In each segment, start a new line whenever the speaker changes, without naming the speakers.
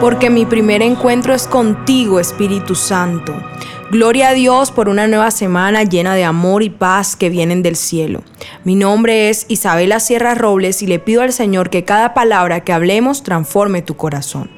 porque mi primer encuentro es contigo, Espíritu Santo. Gloria a Dios por una nueva semana llena de amor y paz que vienen del cielo. Mi nombre es Isabela Sierra Robles y le pido al Señor que cada palabra que hablemos transforme tu corazón.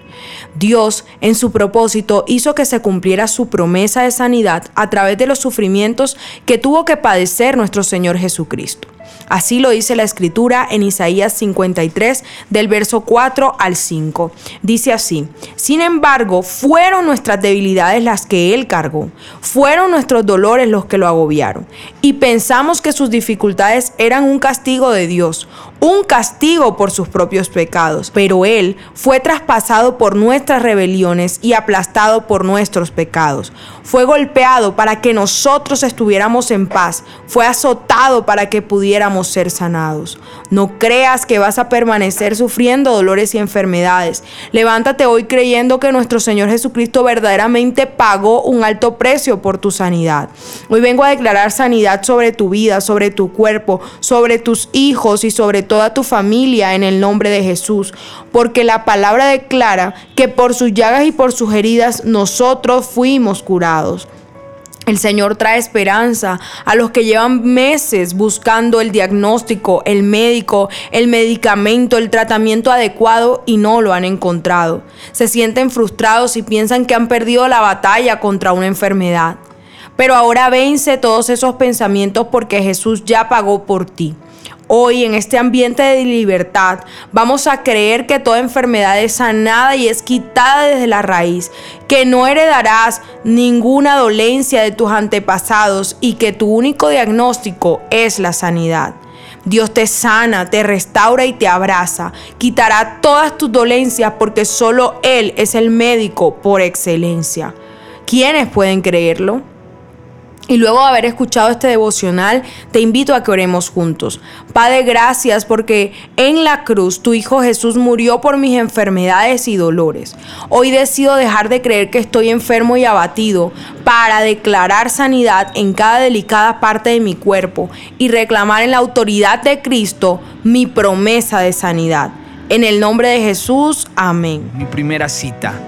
Dios, en su propósito, hizo que se cumpliera su promesa de sanidad a través de los sufrimientos que tuvo que padecer nuestro Señor Jesucristo. Así lo dice la escritura en Isaías 53 del verso 4 al 5. Dice así, sin embargo, fueron nuestras debilidades las que Él cargó, fueron nuestros dolores los que lo agobiaron, y pensamos que sus dificultades eran un castigo de Dios, un castigo por sus propios pecados, pero Él fue traspasado por nuestras rebeliones y aplastado por nuestros pecados. Fue golpeado para que nosotros estuviéramos en paz, fue azotado para que pudiéramos ser sanados. No creas que vas a permanecer sufriendo dolores y enfermedades. Levántate hoy creyendo que nuestro Señor Jesucristo verdaderamente pagó un alto precio por tu sanidad. Hoy vengo a declarar sanidad sobre tu vida, sobre tu cuerpo, sobre tus hijos y sobre toda tu familia en el nombre de Jesús, porque la palabra declara que por sus llagas y por sus heridas nosotros fuimos curados. El Señor trae esperanza a los que llevan meses buscando el diagnóstico, el médico, el medicamento, el tratamiento adecuado y no lo han encontrado. Se sienten frustrados y piensan que han perdido la batalla contra una enfermedad. Pero ahora vence todos esos pensamientos porque Jesús ya pagó por ti. Hoy en este ambiente de libertad vamos a creer que toda enfermedad es sanada y es quitada desde la raíz, que no heredarás ninguna dolencia de tus antepasados y que tu único diagnóstico es la sanidad. Dios te sana, te restaura y te abraza. Quitará todas tus dolencias porque solo Él es el médico por excelencia. ¿Quiénes pueden creerlo? Y luego de haber escuchado este devocional, te invito a que oremos juntos. Padre, gracias porque en la cruz tu Hijo Jesús murió por mis enfermedades y dolores. Hoy decido dejar de creer que estoy enfermo y abatido para declarar sanidad en cada delicada parte de mi cuerpo y reclamar en la autoridad de Cristo mi promesa de sanidad. En el nombre de Jesús, amén.
Mi primera cita